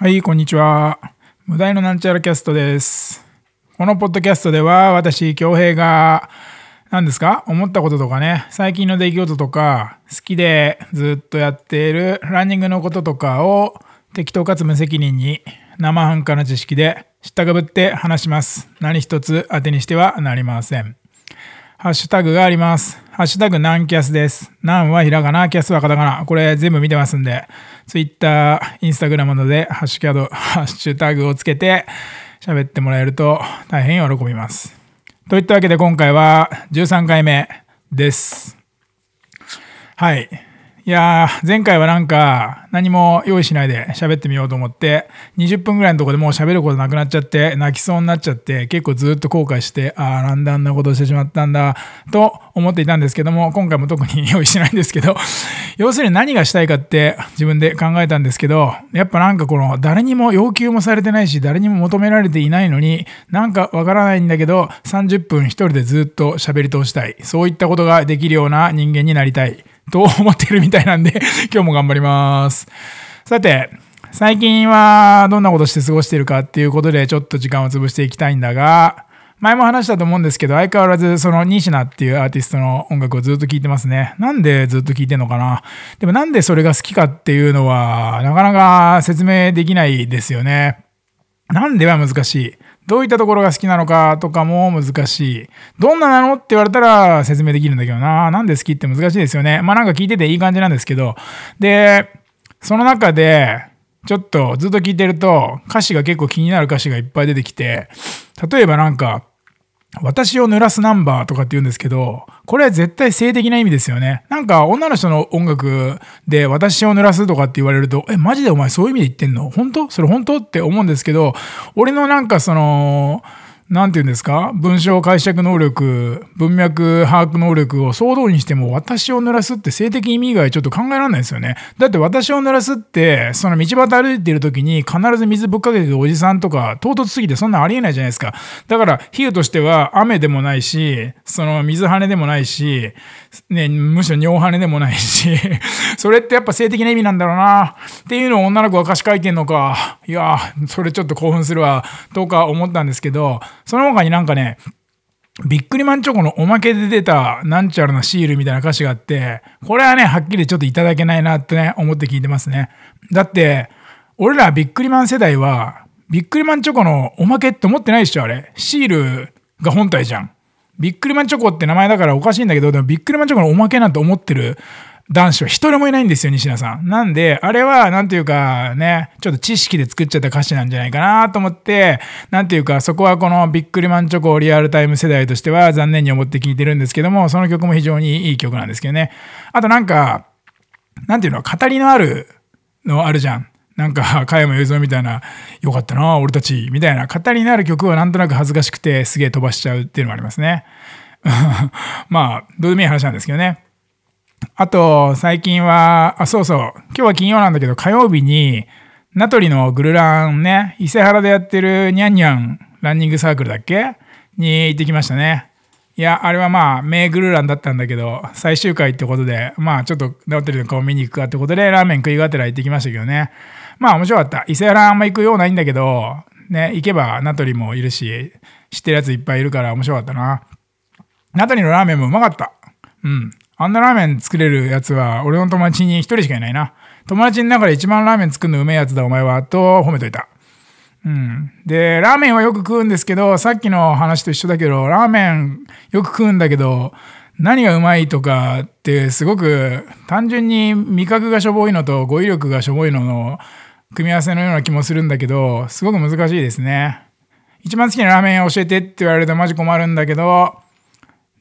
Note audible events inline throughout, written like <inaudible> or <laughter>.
はい、こんにちは。無題のなんちゃらキャストです。このポッドキャストでは、私、京平が、何ですか？思ったこととかね、最近の出来事とか、好きでずっとやっているランニングのこととかを、適当かつ無責任に、生半可な知識で、知ったかぶって話します。何一つ当てにしてはなりません。ハッシュタグがあります。ハッシュタグナンキャスです。ナンはひらがな、キャスはカタカナ。これ全部見てますんで、ツイッター、インスタグラムなどでハッシュキャド、ハッシュタグをつけて喋ってもらえると大変喜びます。といったわけで今回は13回目です。はい。いやー、前回はなんか何も用意しないで喋ってみようと思って、20分ぐらいのとこでもう喋ることなくなっちゃって、泣きそうになっちゃって、結構ずっと後悔して、あー、なんであんなことしてしまったんだ、と思っていたんですけども、今回も特に用意しないんですけど、<laughs> 要するに何がしたいかって自分で考えたんですけど、やっぱなんかこの誰にも要求もされてないし、誰にも求められていないのに、なんかわからないんだけど、30分一人でずっと喋り通したい。そういったことができるような人間になりたい。と思ってるみたいなんで、<laughs> 今日も頑張ります。さて、最近はどんなことして過ごしてるかっていうことでちょっと時間を潰していきたいんだが、前も話したと思うんですけど、相変わらずそのニシナっていうアーティストの音楽をずっと聴いてますね。なんでずっと聴いてんのかな？でもなんでそれが好きかっていうのは、なかなか説明できないですよね。なんでは難しい。どういったところが好きなのかとかも難しい。どんななのって言われたら説明できるんだけどな。なんで好きって難しいですよね。まあなんか聞いてていい感じなんですけど。で、その中で、ちょっとずっと聞いてると歌詞が結構気になる歌詞がいっぱい出てきて、例えばなんか、私を濡らすナンバーとかって言うんですけど、これは絶対性的な意味ですよね。なんか女の人の音楽で私を濡らすとかって言われると、え、マジでお前そういう意味で言ってんの？本当？それ本当？って思うんですけど、俺のなんかその、なんて言うんですか？文章解釈能力、文脈把握能力を総動にしても私を濡らすって性的意味以外ちょっと考えられないですよね。だって私を濡らすって、その道端歩いてる時に必ず水ぶっかけてるおじさんとか唐突すぎてそんなありえないじゃないですか。だから比喩としては雨でもないし、その水跳ねでもないし、ね、むしろ尿跳ねでもないし、<laughs> それってやっぱ性的な意味なんだろうなっていうのを女の子が歌詞書いてんのか、いや、それちょっと興奮するわ、とか思ったんですけど、その他になんかね、ビックリマンチョコのおまけで出たなんちゃらなシールみたいな歌詞があって、これはね、はっきりちょっといただけないなってね、思って聞いてますね。だって、俺らビックリマン世代は、ビックリマンチョコのおまけって思ってないでしょ、あれ。シールが本体じゃん。ビックリマンチョコって名前だからおかしいんだけど、でもビックリマンチョコのおまけなんて思ってる男子は一人もいないんですよ、西田さん。なんで、あれは、なんていうかね、ちょっと知識で作っちゃった歌詞なんじゃないかなと思って、なんていうか、そこはこのビックリマンチョコリアルタイム世代としては残念に思って聴いてるんですけども、その曲も非常にいい曲なんですけどね。あとなんか、なんていうの、語りのあるのあるじゃん。なんか、加山雄三みたいな、よかったな、俺たち、みたいな、語りのある曲はなんとなく恥ずかしくて、すげえ飛ばしちゃうっていうのもありますね。<laughs> まあ、どうでもいい話なんですけどね。あと、最近は、あ、そうそう、今日は金曜なんだけど、火曜日に、名取のグルランね、伊勢原でやってるニャンニャンランニングサークルだっけ？に行ってきましたね。いや、あれはまあ、名グルランだったんだけど、最終回ってことで、まあ、ちょっと名取の顔見に行くかってことで、ラーメン食いがてら行ってきましたけどね。まあ、面白かった。伊勢原あんま行くようないんだけど、ね、行けば名取もいるし、知ってるやついっぱいいるから面白かったな。名取のラーメンもうまかった。うん。あんなラーメン作れるやつは、俺の友達に一人しかいないな。友達の中で一番ラーメン作るのうめえやつだ、お前は、と褒めといた。うん。で、ラーメンはよく食うんですけど、さっきの話と一緒だけど、ラーメンよく食うんだけど、何がうまいとかってすごく単純に味覚がしょぼいのと語彙力がしょぼいのの組み合わせのような気もするんだけど、すごく難しいですね。一番好きなラーメン教えてって言われるとマジ困るんだけど、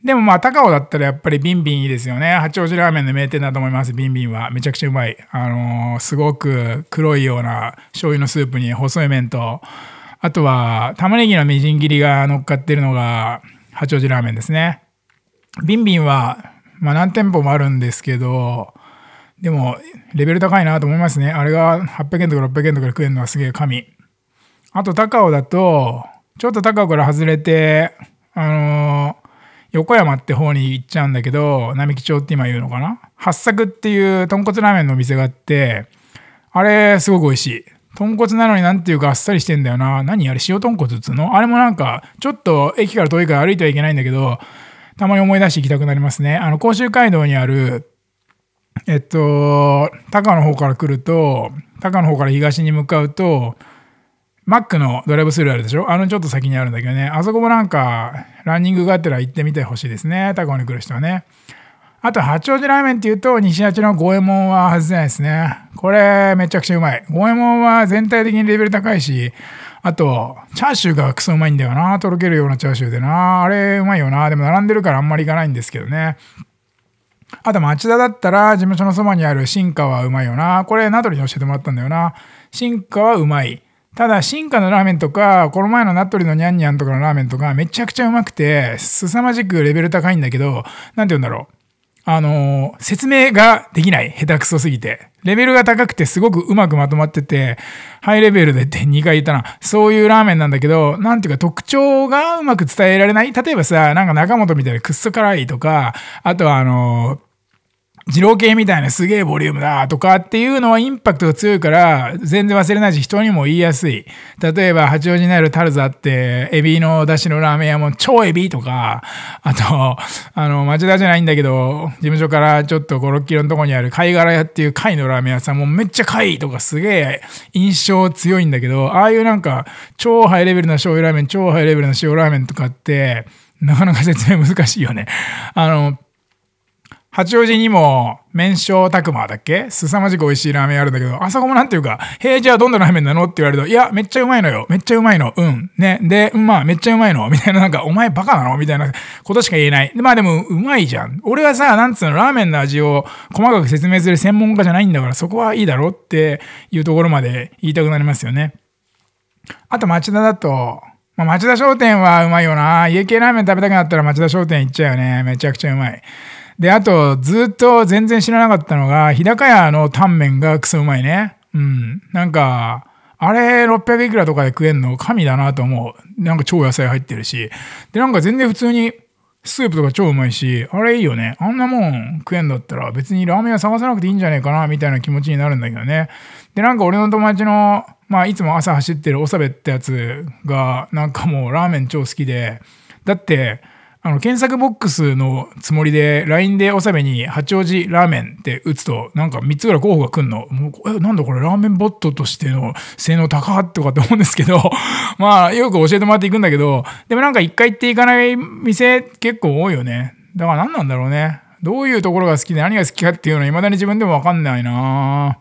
でもまあ高尾だったらやっぱりビンビンいいですよね。八王子ラーメンの名店だと思います。ビンビンはめちゃくちゃうまい。あのーすごく黒いような醤油のスープに細い麺と、あとは玉ねぎのみじん切りが乗っかってるのが八王子ラーメンですね。ビンビンは、まあ、何店舗もあるんですけど、でもレベル高いなと思いますね。あれが800円とか600円とかで食えるのはすげえ神。あと高尾だと、ちょっと高尾から外れて、あのー横山って方に行っちゃうんだけど、並木町って今言うのかな？八作っていう豚骨ラーメンのお店があって、あれすごく美味しい。豚骨なのになんていうかあっさりしてんだよな。何あれ塩豚骨っつうの？あれもなんか、ちょっと駅から遠いから歩いてはいけないんだけど、たまに思い出して行きたくなりますね。あの、甲州街道にある、えっと、高野の方から来ると、高の方から東に向かうと、マックのドライブスルーあるでしょ？あのちょっと先にあるんだけどね。あそこもなんか、ランニングがあったら行ってみてほしいですね。高尾に来る人はね。あと、八王子ラーメンっていうと、西八の五右衛門は外せないですね。これ、めちゃくちゃうまい。五右衛門は全体的にレベル高いし、あと、チャーシューがクソうまいんだよな。とろけるようなチャーシューでな。あれ、うまいよな。でも並んでるからあんまり行かないんですけどね。あと、町田だったら、事務所のそばにある新華はうまいよな。これ、ナトリに教えてもらったんだよな。新華はうまい。ただ、進化のラーメンとか、この前のナットリのニャンニャンとかのラーメンとか、めちゃくちゃうまくて、凄まじくレベル高いんだけど、なんて言うんだろう。あのー、説明ができない。下手くそすぎて。レベルが高くてすごくうまくまとまってて、ハイレベルでって2回言ったな。そういうラーメンなんだけど、なんていうか特徴がうまく伝えられない例えばさ、なんか中本みたいにくっそ辛いとか、あとはあのー二郎系みたいなすげえボリュームだとかっていうのはインパクトが強いから全然忘れないし人にも言いやすい。例えば八王子にあるタルザってエビの出汁のラーメン屋も超エビとか、あと、あの、町田じゃないんだけど、事務所からちょっと5、6キロのとこにある貝殻屋っていう貝のラーメン屋さんもめっちゃ貝とかすげえ印象強いんだけど、ああいうなんか超ハイレベルな醤油ラーメン、超ハイレベルな塩ラーメンとかってなかなか説明難しいよね。あの、八王子にも、麺匠拓磨だっけ？凄まじく美味しいラーメンあるんだけど、あそこもなんていうか、へえ、じゃあどんなラーメンなの？って言われると、いや、めっちゃうまいのよ。めっちゃうまいの。うん。ね。で、まあ、めっちゃうまいの。みたいな、なんか、お前バカなの？みたいなことしか言えない。でまあでも、うまいじゃん。俺はさ、なんつうの、ラーメンの味を細かく説明する専門家じゃないんだから、そこはいいだろっていうところまで言いたくなりますよね。あと、町田だと、まあ、町田商店はうまいよな。家系ラーメン食べたくなったら町田商店行っちゃうよね。めちゃくちゃうまい。で、あと、ずっと全然知らなかったのが、日高屋のタンメンがクソうまいね。うん。なんか、あれ600いくらとかで食えんの？神だなと思う。なんか超野菜入ってるし。で、なんか全然普通にスープとか超うまいし、あれいいよね。あんなもん食えんだったら別にラーメン屋探さなくていいんじゃねえかな、みたいな気持ちになるんだけどね。で、なんか俺の友達の、まあいつも朝走ってるおさべってやつが、なんかもうラーメン超好きで、だって、あの、検索ボックスのつもりで、LINE でおさべに八王子ラーメンって打つと、なんか3つぐらい候補が来んの。もう、え、なんだこれラーメンボットとしての性能高とかって思うんですけど、<laughs> まあ、よく教えてもらっていくんだけど、でもなんか一回行っていかない店結構多いよね。だから何なんだろうね。どういうところが好きで何が好きかっていうのは未だに自分でもわかんないな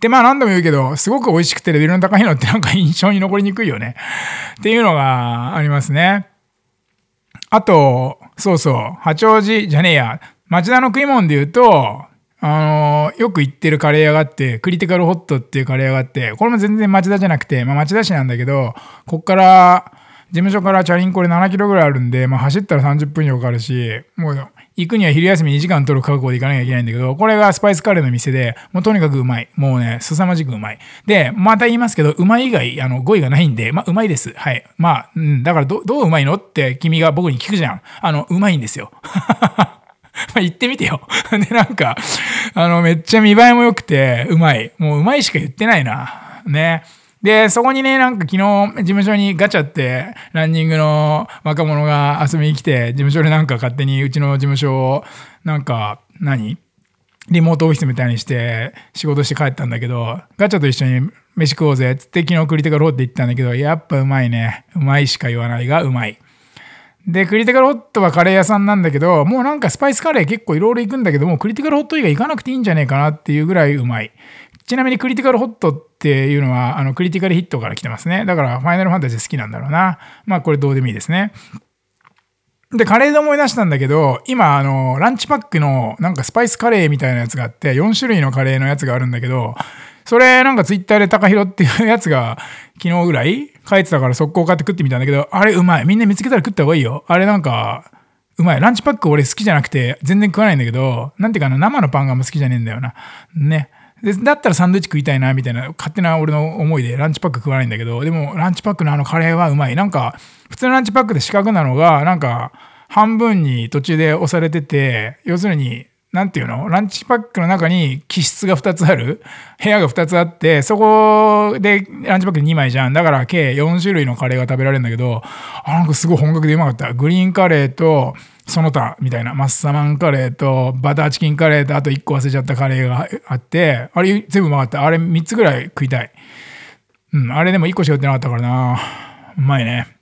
で、まあ何度も言うけど、すごく美味しくてレベルの高いのってなんか印象に残りにくいよね。っていうのがありますね。あと、そうそう、八王子じゃねえや、町田の食い物で言うと、あのー、よく行ってるカレー屋があって、クリティカルホットっていうカレー屋があって、これも全然町田じゃなくて、まあ、町田市なんだけど、こっから、事務所からチャリンコで7キロぐらいあるんで、まあ、走ったら30分以上かかるし、もう行くには昼休み2時間取る覚悟で行かなきゃいけないんだけど、これがスパイスカレーの店で、もうとにかくうまい。もうね、凄まじくうまい。で、また言いますけど、うまい以外、あの、語彙がないんで、まあ、うまいです。はい。まあ、うん、だからど、どううまいのって君が僕に聞くじゃん。あの、うまいんですよ。<laughs> まあ、言ってみてよ。<laughs> で、なんか、あの、めっちゃ見栄えも良くて、うまい。もううまいしか言ってないな。ね。で、そこにね、なんか昨日、事務所にガチャって、ランニングの若者が遊びに来て、事務所でなんか勝手にうちの事務所を、なんか、何？リモートオフィスみたいにして仕事して帰ったんだけど、ガチャと一緒に飯食おうぜっつって昨日クリティカルホット言ったんだけど、やっぱうまいね。うまいしか言わないがうまい。で、クリティカルホットはカレー屋さんなんだけど、もうなんかスパイスカレー結構いろいろ行くんだけどもう、クリティカルホット以外行かなくていいんじゃねえかなっていうぐらいうまい。ちなみにクリティカルホットっていうのは、あの、クリティカルヒットから来てますね。だから、ファイナルファンタジー好きなんだろうな。まあ、これどうでもいいですね。で、カレーで思い出したんだけど、今、あの、ランチパックのなんかスパイスカレーみたいなやつがあって、4種類のカレーのやつがあるんだけど、それなんかツイッターで高弘っていうやつが昨日ぐらい書いてたから速攻買って食ってみたんだけど、あれうまい。みんな見つけたら食った方がいいよ。あれなんか、うまい。ランチパック俺好きじゃなくて全然食わないんだけど、なんていうかな、生のパンがあんま好きじゃねえんだよな。ね。でだったらサンドイッチ食いたいなみたいな勝手な俺の思いでランチパック食わないんだけどでもランチパックのあのカレーはうまいなんか普通のランチパックで四角なのがなんか半分に途中で押されてて要するになんていうの？ランチパックの中に気質が2つある部屋が2つあって、そこでランチパック2枚じゃん。だから計4種類のカレーが食べられるんだけど、あ、なんかすごい本格でうまかった。グリーンカレーと、その他みたいな。マッサマンカレーとバターチキンカレーとあと1個忘れちゃったカレーがあってあれ全部うまかった。あれ3つぐらい食いたい。うんあれでも1個しか売ってなかったからな。うまいね。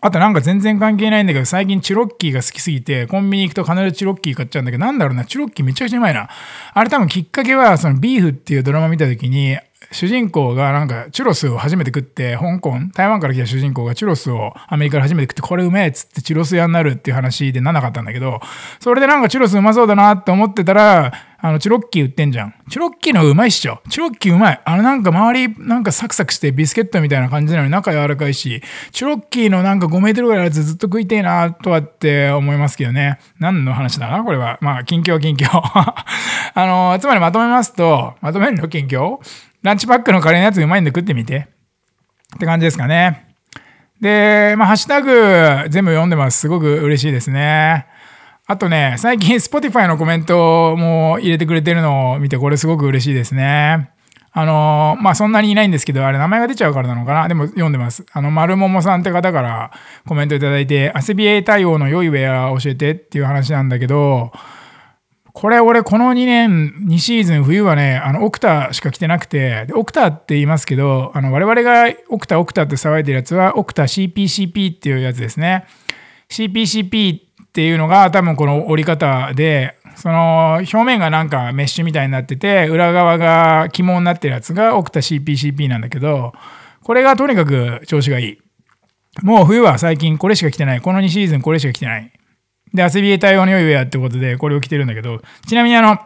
あとなんか全然関係ないんだけど、最近チュロッキーが好きすぎて、コンビニ行くと必ずチュロッキー買っちゃうんだけど、なんだろうな、チュロッキーめちゃくちゃうまいな。あれ多分きっかけは、そのビーフっていうドラマ見た時に、主人公がなんかチュロスを初めて食って、香港、台湾から来た主人公がチュロスをアメリカで初めて食って、これうめえっつってチュロス屋になるっていう話でならなかったんだけど、それでなんかチュロスうまそうだなって思ってたら、あの、チュロッキー売ってんじゃん。チュロッキーのうまいっしょ。チュロッキーうまい。あのなんか周りなんかサクサクしてビスケットみたいな感じなのに中柔らかいし、チュロッキーのなんか5メートルぐらいあるやつずっと食いてえなとはって思いますけどね。何の話だな？これは。まあ、近況近況。あの、つまりまとめますと、まとめるの近況ランチパックのカレーのやつうまいんで食ってみて。って感じですかね。で、まあ、ハッシュタグ全部読んでます。すごく嬉しいですね。あとね、最近 Spotify のコメントも入れてくれてるのを見て、これすごく嬉しいですね。あの、まあ、そんなにいないんですけど、あれ名前が出ちゃうからなのかなでも読んでます。あの、丸桃さんって方からコメントいただいて、アセビエ対応の良いウェア教えてっていう話なんだけど、これ俺この2年、2シーズン冬はね、あの、オクタしか着てなくて、でオクタって言いますけど、あの、我々がオクタオクタって騒いでるやつは、オクタ CPCP っていうやつですね。CPCP っていうのが多分この折り方で、その表面がなんかメッシュみたいになってて、裏側が肝になってるやつがオクタ CPCP なんだけど、これがとにかく調子がいい。もう冬は最近これしか着てない。この2シーズンこれしか着てない。で、アセビエ対応の良いウェアってことでこれを着てるんだけど、ちなみにあの、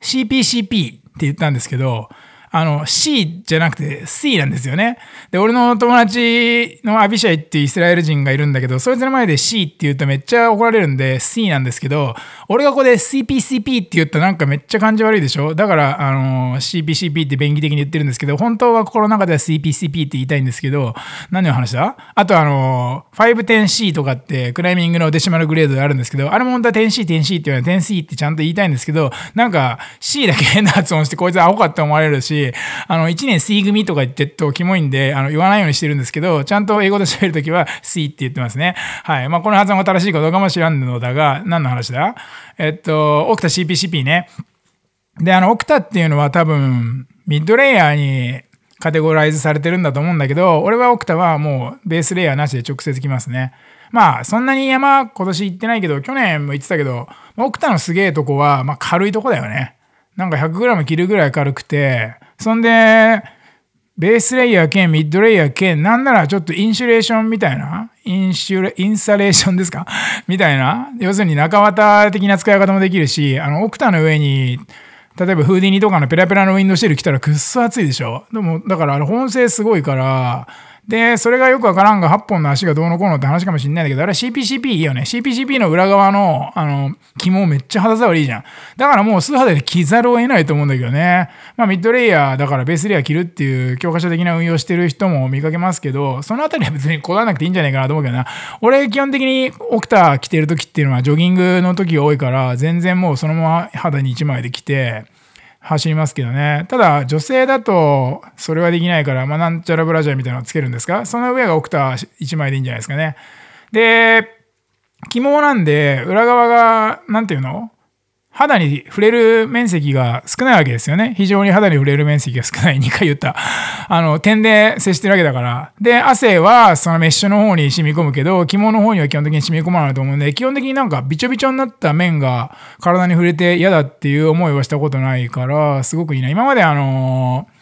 CPCP って言ったんですけど、あの C じゃなくて C なんですよね。で、俺の友達のアビシャイっていうイスラエル人がいるんだけど、そいつの前で C って言うとめっちゃ怒られるんで C なんですけど、俺がここで CPCP って言ったらなんかめっちゃ感じ悪いでしょ？だから、あの、CPCP って便宜的に言ってるんですけど、本当は心の中では CPCP って言いたいんですけど、何の話だ？あとあの、510C とかってクライミングのデシマルグレードであるんですけど、あれも本当は 10C、10C って言われ 10C ってちゃんと言いたいんですけど、なんか C だけ変な発音してこいつアホかって思われるし、あの、1年 C 組とか言ってるとキモいんで、あの、言わないようにしてるんですけど、ちゃんと英語で喋るときは C って言ってますね。はい。まあ、この発音が正しいかどうかも知らんのだが、何の話だ？えっと、オクタ CPCP ね。で、あの、オクタっていうのは多分、ミッドレイヤーにカテゴライズされてるんだと思うんだけど、俺はオクタはもうベースレイヤーなしで直接きますね。まあ、そんなに山今年行ってないけど、去年も行ってたけど、オクタのすげえとこは、まあ軽いとこだよね。なんか 100g 切るぐらい軽くて、そんで、ベースレイヤー兼ミッドレイヤー兼、なんならちょっとインシュレーションみたいな、インシュレ、インサレーションですか？<laughs> みたいな？要するに中綿的な使い方もできるし、あの、オクタの上に、例えばフーディニとかのペラペラのウィンドシール来たらくっそ暑いでしょ？でも、だからあれ本性すごいから、で、それがよくわからんが、8本の足がどうのこうのって話かもしんないんだけど、あれ CPCP いいよね。CPCP の裏側の、あの、肝めっちゃ肌触りいいじゃん。だからもう素肌で着ざるを得ないと思うんだけどね。まあミッドレイヤーだからベースレイヤー着るっていう教科書的な運用してる人も見かけますけど、そのあたりは別にこだわらなくていいんじゃないかなと思うけどな。俺基本的にオクタ着てる時っていうのはジョギングの時が多いから、全然もうそのまま肌に1枚で着て、走りますけどね。ただ、女性だとそれはできないから、まあ、なんちゃらブラジャーみたいなのつけるんですか？その上がオクタ1枚でいいんじゃないですかね。で、起毛なんで、裏側が、なんていうの？肌に触れる面積が少ないわけですよね。非常に肌に触れる面積が少ない。2回言った。<laughs> あの、点で接してるわけだから。で、汗はそのメッシュの方に染み込むけど、肝の方には基本的に染み込まないと思うんで、基本的になんかびちょびちょになった面が体に触れて嫌だっていう思いはしたことないから、すごくいいな。今まであのー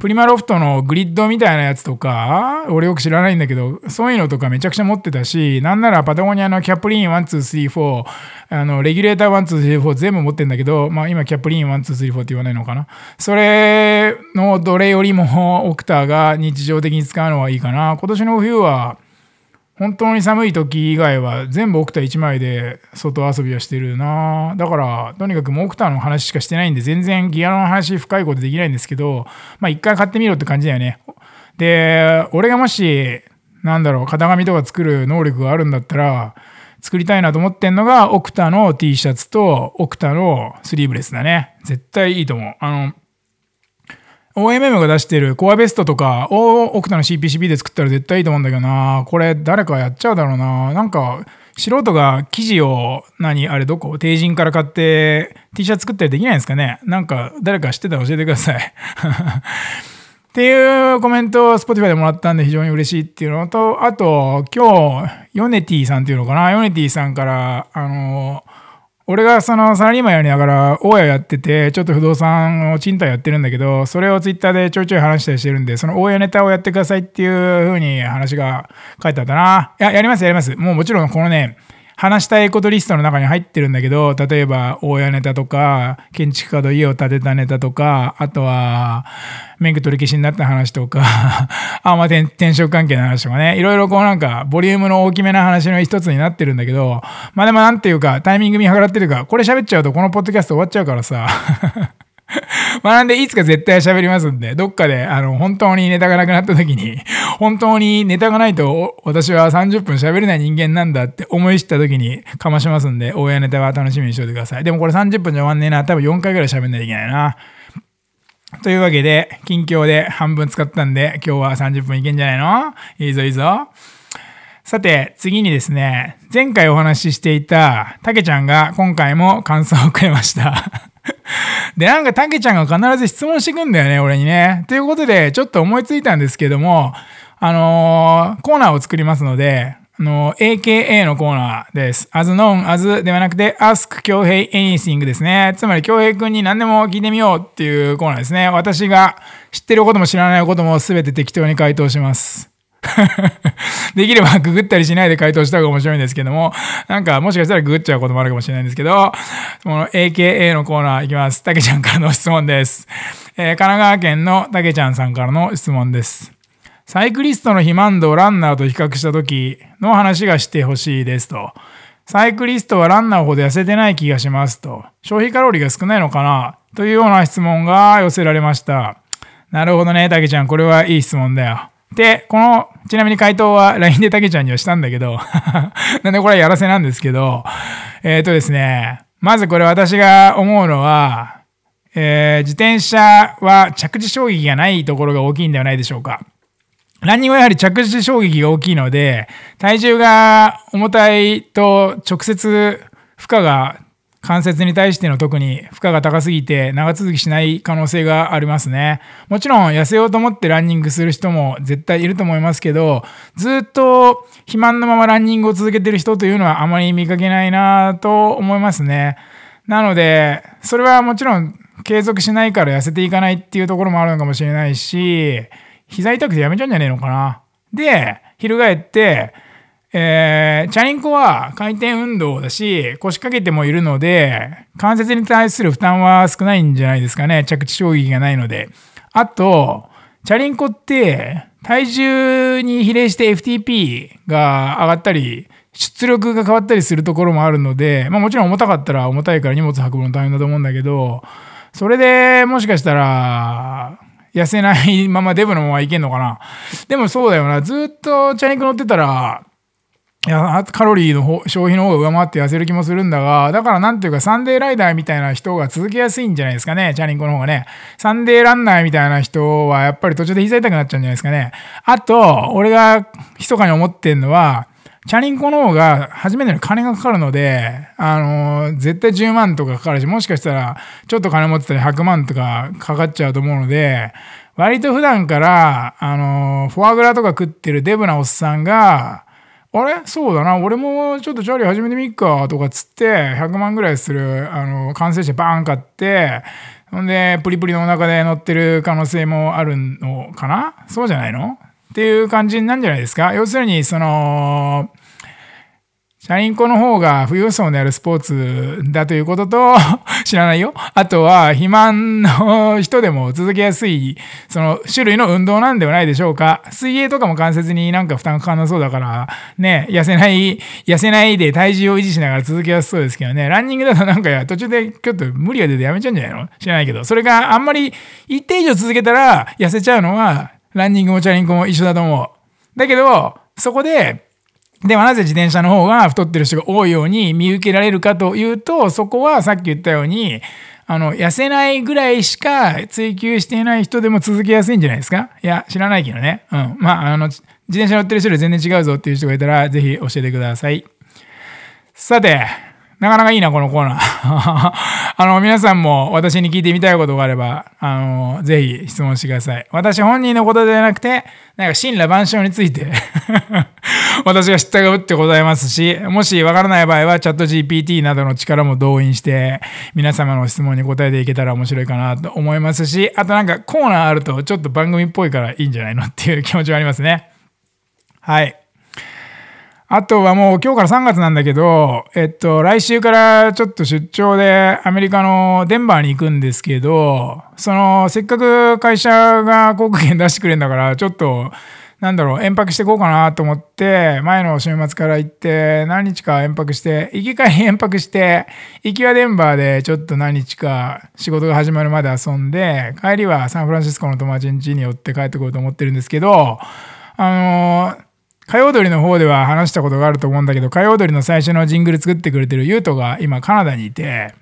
プリマロフトのグリッドみたいなやつとか、俺よく知らないんだけど、そういうのとかめちゃくちゃ持ってたし、なんならパタゴニアのキャプリーン1,2,3,4、あの、レギュレーター1,2,3,4全部持ってんだけど、まあ今キャプリーン1,2,3,4って言わないのかな。それのどれよりもオクターが日常的に使うのはいいかな。今年の冬は、本当に寒い時以外は全部オクタ1枚で外遊びはしてるなだからとにかくもうオクタの話しかしてないんで全然ギアの話深いことできないんですけどまあ一回買ってみろって感じだよねで俺がもしなんだろう型紙とか作る能力があるんだったら作りたいなと思ってんのが、オクタの T シャツと、オクタのスリーブレスだね。絶対いいと思う。あの、OMM が出してるコアベストとかをオクタの CPCB で作ったら絶対いいと思うんだけどな。これ誰かやっちゃうだろうな。なんか、素人が生地を、何、あれどこ？帝人から買って T シャツ作ったりできないんですかね？なんか誰か知ってたら教えてください。<laughs> っていうコメントを Spotify でもらったんで非常に嬉しいっていうのと、あと、今日、ヨネティさんっていうのかな？ヨネティさんから、あの、俺がそのサラリーマンやりながら大家やってて、ちょっと不動産を賃貸やってるんだけど、それをツイッターでちょいちょい話したりしてるんで、その大家ネタをやってくださいっていう風に話が書いてあったな。いや、やりますやります。もうもちろんこのね、話したいことリストの中に入ってるんだけど、例えば、大家ネタとか、建築家の家を建てたネタとか、あとは、免許取り消しになった話とか、<laughs> あ、ま、転職関係の話とかね、いろいろこうなんか、ボリュームの大きめな話の一つになってるんだけど、まあでもなんていうか、タイミング見計らってるか、これ喋っちゃうとこのポッドキャスト終わっちゃうからさ、まあなんでいつか絶対喋りますんで、どっかであの本当にネタがなくなった時に、<laughs> 本当にネタがないと私は30分喋れない人間なんだって思い知った時にかましますんで、大家ネタは楽しみにしておいてください。でもこれ30分じゃ終わんねえな。多分4回ぐらい喋んないといけないな。というわけで、近況で半分使ったんで、今日は30分いけんじゃないの？いいぞいいぞ。さて、次にですね、前回お話ししていた、たけちゃんが今回も感想をくれました。で、なんか、たけちゃんが必ず質問してくんだよね、俺にね。ということで、ちょっと思いついたんですけども、あのー、コーナーを作りますので、あのー、AKA のコーナーです。as known as ではなくて、ask 京平 anything ですね。つまり、京平くんに何でも聞いてみようっていうコーナーですね。私が知ってることも知らないことも全て適当に回答します。<laughs> できれば <laughs> ググったりしないで回答した方が面白いんですけども、なんかもしかしたらググっちゃうこともあるかもしれないんですけど、この AKA のコーナーいきます。たけちゃんからの質問です。えー、神奈川県のたけちゃんさんからの質問です。サイクリストの肥満度をランナーと比較した時の話がしてほしいですと。サイクリストはランナーほど痩せてない気がしますと。消費カロリーが少ないのかな？というような質問が寄せられました。なるほどね、たけちゃん。これはいい質問だよ。で、この、ちなみに回答は LINE でたけちゃんにはしたんだけど <laughs> なんでこれはやらせなんですけど、えっ、ー、とですね、まずこれ私が思うのは、えー、自転車は着地衝撃がないところが大きいんではないでしょうか。ランニングはやはり着地衝撃が大きいので、体重が重たいと直接負荷が関節に対しての特に負荷が高すぎて長続きしない可能性がありますね。もちろん痩せようと思ってランニングする人も絶対いると思いますけど、ずっと肥満のままランニングを続けてる人というのはあまり見かけないなと思いますね。なので、それはもちろん継続しないから痩せていかないっていうところもあるのかもしれないし、膝痛くてやめちゃうんじゃねえのかな。で、翻って、えー、チャリンコは回転運動だし、腰掛けてもいるので、関節に対する負担は少ないんじゃないですかね。着地衝撃がないので。あと、チャリンコって体重に比例して FTP が上がったり、出力が変わったりするところもあるので、まあもちろん重たかったら重たいから荷物運ぶの大変だと思うんだけど、それでもしかしたら、痩せないままデブのままいけんのかな。でもそうだよな。ずっとチャリンコ乗ってたら、いやカロリーの消費の方が上回って痩せる気もするんだが、だからなんていうかサンデーライダーみたいな人が続けやすいんじゃないですかね、チャリンコの方がね。サンデーランナーみたいな人はやっぱり途中で膝痛くなっちゃうんじゃないですかね。あと、俺が密かに思ってんのは、チャリンコの方が初めての金がかかるので、あのー、絶対10万とかかかるし、もしかしたらちょっと金持ってたら100万とかかかっちゃうと思うので、割と普段から、あのー、フォアグラとか食ってるデブなおっさんが、あれ？そうだな、俺もちょっとチャーリー始めてみっか、とかっつって、100万ぐらいする、あの、完成車バーン買って、ほんで、プリプリのお腹で乗ってる可能性もあるのかな？そうじゃないの？っていう感じなんじゃないですか？要するに、その、チャリンコの方が富裕層であるスポーツだということと、<laughs> 知らないよ。あとは、肥満の人でも続けやすい、その種類の運動なんではないでしょうか。水泳とかも関節になんか負担かかんなそうだから、ね、痩せない、痩せないで体重を維持しながら続けやすそうですけどね、ランニングだとなんか途中でちょっと無理が出てやめちゃうんじゃないの？知らないけど、それがあんまり一定以上続けたら痩せちゃうのは、ランニングもチャリンコも一緒だと思う。だけど、そこで、ではなぜ自転車の方が太ってる人が多いように見受けられるかというと、そこはさっき言ったように、あの、痩せないぐらいしか追求していない人でも続けやすいんじゃないですか？いや、知らないけどね。うん。まあ、あの、自転車乗ってる人で全然違うぞっていう人がいたら、ぜひ教えてください。さて、なかなかいいな、このコーナー。<laughs> あの、皆さんも私に聞いてみたいことがあれば、あの、ぜひ質問してください。私本人のことではなくて、なんか神羅万象について <laughs> 私が知ったかぶってございますし、もしわからない場合は、チャット GPT などの力も動員して、皆様の質問に答えていけたら面白いかなと思いますし、あとなんかコーナーあるとちょっと番組っぽいからいいんじゃないのっていう気持ちはありますね。はい。あとはもう今日から3月なんだけど、えっと、来週からちょっと出張でアメリカのデンバーに行くんですけど、その、せっかく会社が航空券出してくれるんだから、ちょっと、なんだろう、延泊していこうかなと思って、前の週末から行って、何日か延泊して、行き帰り延泊して、行きはデンバーでちょっと何日か仕事が始まるまで遊んで、帰りはサンフランシスコの友達ん家に寄って帰ってこようと思ってるんですけど、あのー歌謡踊りの方では話したことがあると思うんだけど、歌謡踊りの最初のジングル作ってくれてるユートが今カナダにいて、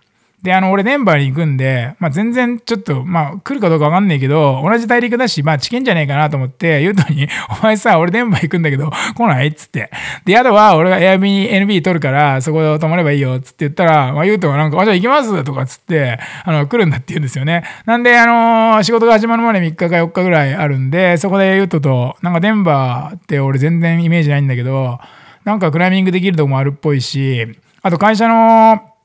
で、あの、俺デンバーに行くんで、まあ全然ちょっと、まあ来るかどうかわかんないけど、同じ大陸だし、まあチキンじゃねえかなと思って、ユートに、<laughs> お前さ、俺デンバー行くんだけど、来ないっつって。で、宿は俺が Airbnb 取るから、そこで泊まればいいよ、つって言ったら、まあユートがなんか、あ、じゃあ行きますとかつって、あの、来るんだって言うんですよね。なんで、あのー、仕事が始まるまで3日か4日ぐらいあるんで、そこでユートと、なんかデンバーって俺全然イメージないんだけど、なんかクライミングできるとこもあるっぽいし、あと会社の、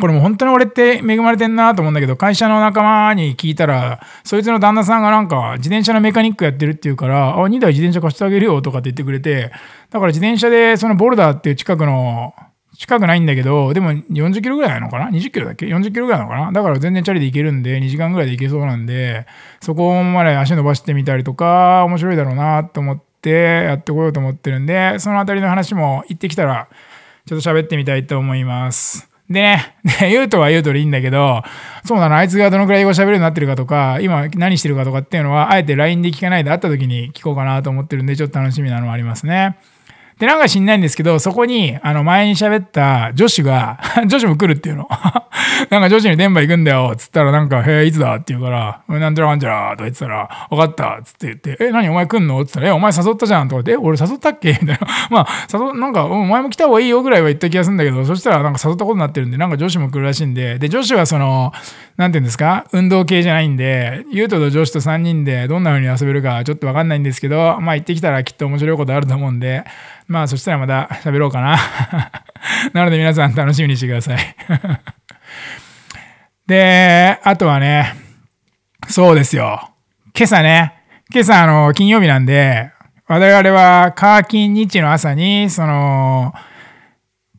これも本当に俺って恵まれてんなと思うんだけど、会社の仲間に聞いたら、そいつの旦那さんがなんか自転車のメカニックやってるっていうから、あ、2台自転車貸してあげるよとかって言ってくれて、だから自転車でそのボルダーっていう近くの、近くないんだけど、でも40キロぐらいなのかな ?20 キロだっけ ?40 キロぐらいなのかな？だから全然チャリで行けるんで、2時間ぐらいで行けそうなんで、そこまで足伸ばしてみたりとか、面白いだろうなと思ってやってこようと思ってるんで、そのあたりの話も行ってきたら、ちょっと喋ってみたいと思います。でね、<laughs> 言うとは言うとでいいんだけど、そうなの、あいつがどのくらい英語喋るようになってるかとか、今何してるかとかっていうのは、あえて LINE で聞かないで会った時に聞こうかなと思ってるんで、ちょっと楽しみなのもありますね。で、なんか知んないんですけど、そこに、あの、前に喋った女子が、<laughs> 女子も来るっていうの。<laughs> なんか女子に電波行くんだよ、つったらなんか、へえ、いつだって言うから、なんちゃらかんちゃらとか言ってたら、分かったつって言って、え、何お前来んの？つったら、え、お前誘ったじゃんとか言って、え、俺誘ったっけ？みたいな。<laughs> まあ、誘、なんか、お前も来た方がいいよぐらいは言った気がするんだけど、そしたらなんか誘ったことになってるんで、なんか女子も来るらしいんで、で、女子はその、なんていうんですか、運動系じゃないんで、ゆうとと女子と3人でどんな風に遊べるかちょっと分かんないんですけど、まあ行ってきたらきっと面白いことあると思うんで、まあそしたらまた喋ろうかな。<laughs> なので皆さん楽しみにしてください。<laughs> で、あとはね、そうですよ。今朝ね、今朝あの、金曜日なんで、我々はカ金日の朝に、その、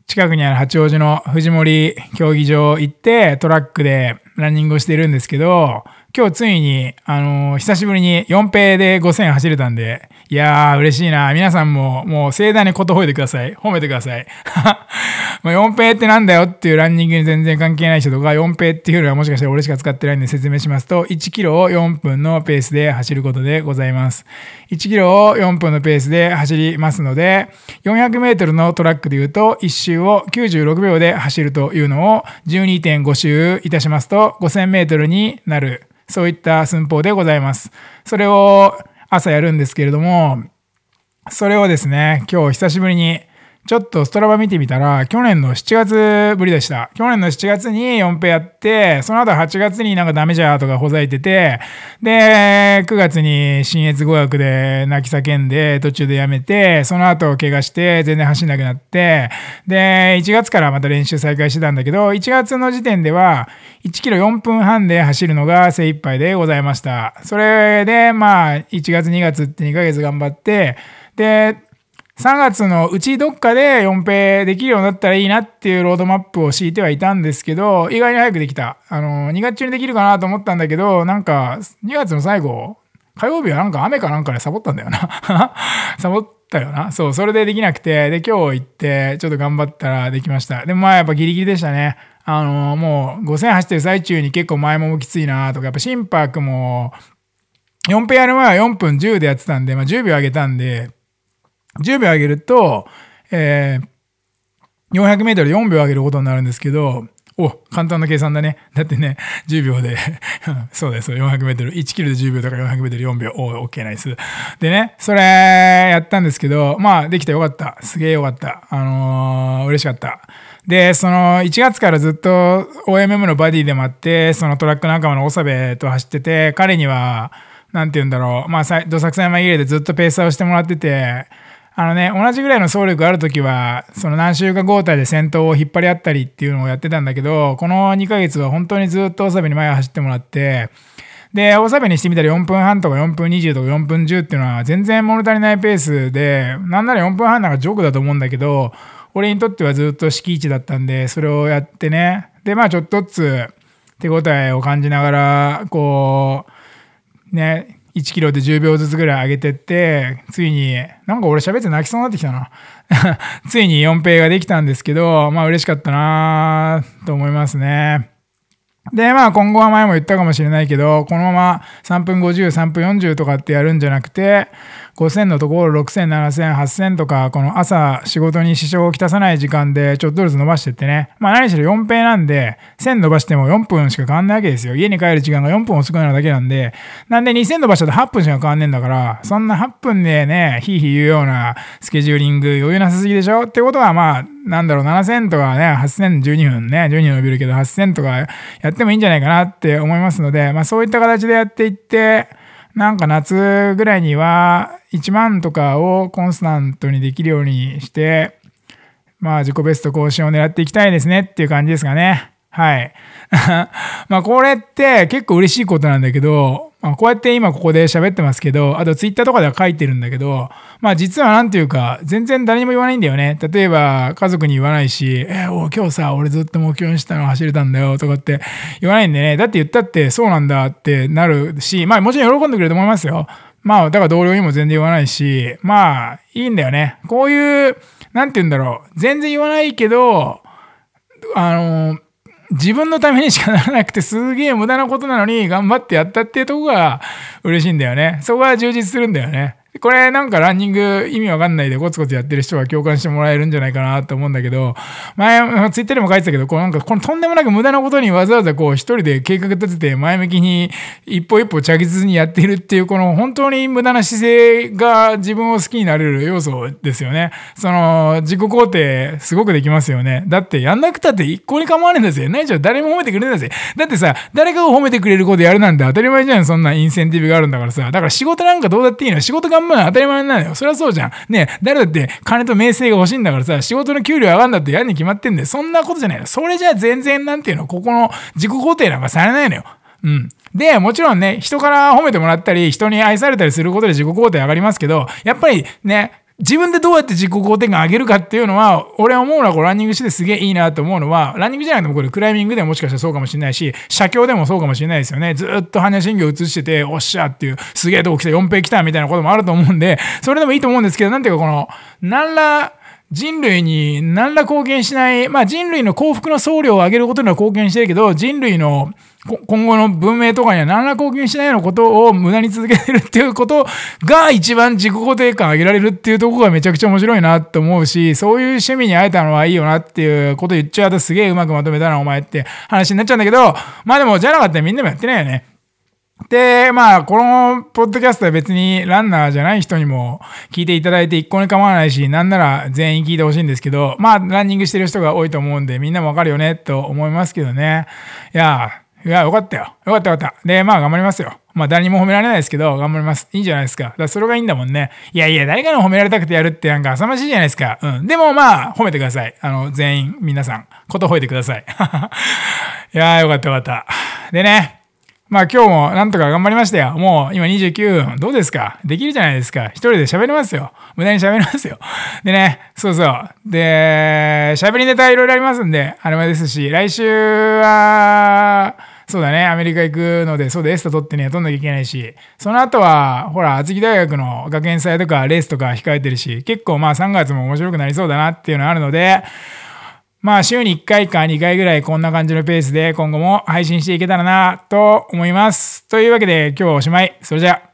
近くにある八王子の藤森競技場行ってトラックでランニングをしてるんですけど、今日ついに、あのー、久しぶりに4ペで5000走れたんで、いやー、嬉しいな。皆さんも、もう盛大にこと吠えてください。褒めてください。<laughs> まあ4ペってなんだよっていうランニングに全然関係ない人とか、4ペっていうのはもしかしたら俺しか使ってないんで説明しますと、1キロを4分のペースで走ることでございます。1キロを4分のペースで走りますので、400メートルのトラックで言うと、1周を96秒で走るというのを12.5周いたしますと、5000メートルになる。そういった寸法でございます。それを朝やるんですけれども、それをですね、今日久しぶりにちょっとストラバ見てみたら、去年の7月ぶりでした。去年の7月に4ペやって、その後8月になんかダメじゃとかほざいてて、で、9月に新越語学で泣き叫んで途中でやめて、その後怪我して全然走んなくなって、で、1月からまた練習再開してたんだけど、1月の時点では1キロ4分半で走るのが精一杯でございました。それで、まあ、1月2月って2ヶ月頑張って、で、3月のうちどっかで4ペできるようになったらいいなっていうロードマップを敷いてはいたんですけど、意外に早くできた。あの、2月中にできるかなと思ったんだけど、なんか、2月の最後、火曜日はなんか雨かなんかでサボったんだよな。<laughs> サボったよな。そう、それでできなくて、で、今日行って、ちょっと頑張ったらできました。でもまあやっぱギリギリでしたね。あの、もう5000走ってる最中に結構前ももきついなとか、やっぱ心拍も、4ペやる前は4分10でやってたんで、まあ10秒上げたんで、10秒上げると、えー、400メートル4秒上げることになるんですけど、お、簡単な計算だね。だってね、10秒で <laughs> そうです、400メートル。1キロで10秒だから400メートル4秒。お、OK ナイス。でね、それやったんですけど、まあ、できてよかった。すげえよかった。あのー、嬉しかった。で、その1月からずっと OMM のバディでもあって、そのトラック仲間の長部と走ってて、彼には、なんて言うんだろう、まあ、どさくさに紛れてずっとペーサーをしてもらってて、あのね、同じぐらいの走力あるときは、その何週か交代で先頭を引っ張り合ったりっていうのをやってたんだけど、この2ヶ月は本当にずっと大サビに前を走ってもらって、で、大サビにしてみたら4分半とか4分20とか4分10っていうのは全然物足りないペースで、なんなら4分半なんかジョークだと思うんだけど、俺にとってはずっと敷地だったんで、それをやってね、で、まあちょっとずつ手応えを感じながら、こう、ね、1キロで10秒ずつぐらい上げてって、ついに、なんか俺喋って泣きそうになってきたな。<laughs> ついに4ペイができたんですけど、まあ嬉しかったなと思いますね。で、まあ今後は前も言ったかもしれないけど、このまま3分50、3分40とかってやるんじゃなくて、5000のところ6000、7000、8000とか、この朝仕事に支障をきたさない時間でちょっとずつ伸ばしてってね。まあ何しろ4ペなんで、1000伸ばしても4分しか変わんないわけですよ。家に帰る時間が4分遅くなるだけなんで、なんで2000伸ばしたら8分しか変わんねえんだから、そんな8分でね、ひいひい言うようなスケジューリング余裕なさすぎでしょってことはまあ、なんだろう、7000とかね、8012分ね、12分伸びるけど8000とかやってもいいんじゃないかなって思いますので、まあそういった形でやっていって、なんか夏ぐらいには1万とかをコンスタントにできるようにして、まあ自己ベスト更新を狙っていきたいですねっていう感じですかね。はい。<laughs> まあこれって結構嬉しいことなんだけど、まあ、こうやって今ここで喋ってますけど、あとツイッターとかでは書いてるんだけど、まあ実はなんていうか、全然誰にも言わないんだよね。例えば家族に言わないし、えー、お今日さ、俺ずっと目標にしたの走れたんだよとかって言わないんでね。だって言ったってそうなんだってなるし、まあもちろん喜んでくれると思いますよ。まあだから同僚にも全然言わないし、まあいいんだよね。こういう、なんて言うんだろう。全然言わないけど、あの、自分のためにしかならなくてすげえ無駄なことなのに頑張ってやったっていうとこが嬉しいんだよね。そこは充実するんだよね。これなんかランニング意味わかんないでコツコツやってる人は共感してもらえるんじゃないかなと思うんだけど、前、ツイッターでも書いてたけど、こうなんかこのとんでもなく無駄なことにわざわざこう一人で計画立てて前向きに一歩一歩着実にやっているっていうこの本当に無駄な姿勢が自分を好きになれる要素ですよね。その自己肯定すごくできますよね。だってやんなくたって一向に構わないんだぜ。ないじゃん誰も褒めてくれないんだぜ。だってさ、誰かを褒めてくれることやるなんて当たり前じゃん。そんなインセンティブがあるんだからさ。だから仕事なんかどうだっていいの仕事頑まあ当たり前なのよ。そりゃそうじゃん。ね誰だって金と名声が欲しいんだからさ、仕事の給料上がんだってやるに決まってんだよ。そんなことじゃないの。それじゃ全然なんていうの、ここの自己肯定なんかされないのよ。うん。で、もちろんね、人から褒めてもらったり、人に愛されたりすることで自己肯定上がりますけど、やっぱりね、自分でどうやって自己肯定感上げるかっていうのは、俺は思うのはこうランニングしてすげえいいなと思うのは、ランニングじゃなくてもこれクライミングでももしかしたらそうかもしれないし、写経でもそうかもしれないですよね。ずっと羽信号映してて、おっしゃっていう、すげえとこ来た、4ペ来たみたいなこともあると思うんで、それでもいいと思うんですけど、なんていうかこの、何ら、人類に何ら貢献しない、まあ人類の幸福の総量を上げることには貢献してるけど、人類の今後の文明とかには何ら貢献しないようなことを無駄に続けてるっていうことが一番自己肯定感上げられるっていうとこがめちゃくちゃ面白いなって思うし、そういう趣味に会えたのはいいよなっていうこと言っちゃうとすげえうまくまとめたなお前って話になっちゃうんだけど、まあでもじゃなかったらみんなもやってないよね。で、まあ、このポッドキャストは別にランナーじゃない人にも聞いていただいて一向に構わないし、なんなら全員聞いてほしいんですけど、まあ、ランニングしてる人が多いと思うんで、みんなもわかるよね、と思いますけどね。いや、いや、よかったよ。よかったよかった。で、まあ頑張りますよ。まあ誰にも褒められないですけど、頑張ります。いいんじゃないですか。だからそれがいいんだもんね。いやいや、誰かに褒められたくてやるってなんか浅ましいじゃないですか。うん。でもまあ、褒めてください。あの、全員、皆さん、こと吠えてください。<laughs> いや、よかったよかった。でね、まあ今日もなんとか頑張りましたよ。もう今29分。どうですか？できるじゃないですか。一人で喋れますよ。無駄に喋れますよ。でね、そうそう。で、喋りネタいろいろありますんで、あれもですし、来週は、そうだね、アメリカ行くので、そうでエスト取ってね、取んなきゃいけないし、その後は、ほら、厚木大学の学園祭とかレースとか控えてるし、結構まあ3月も面白くなりそうだなっていうのがあるので、まあ週に1回か2回ぐらいこんな感じのペースで今後も配信していけたらなと思います。というわけで今日はおしまい。それじゃあ。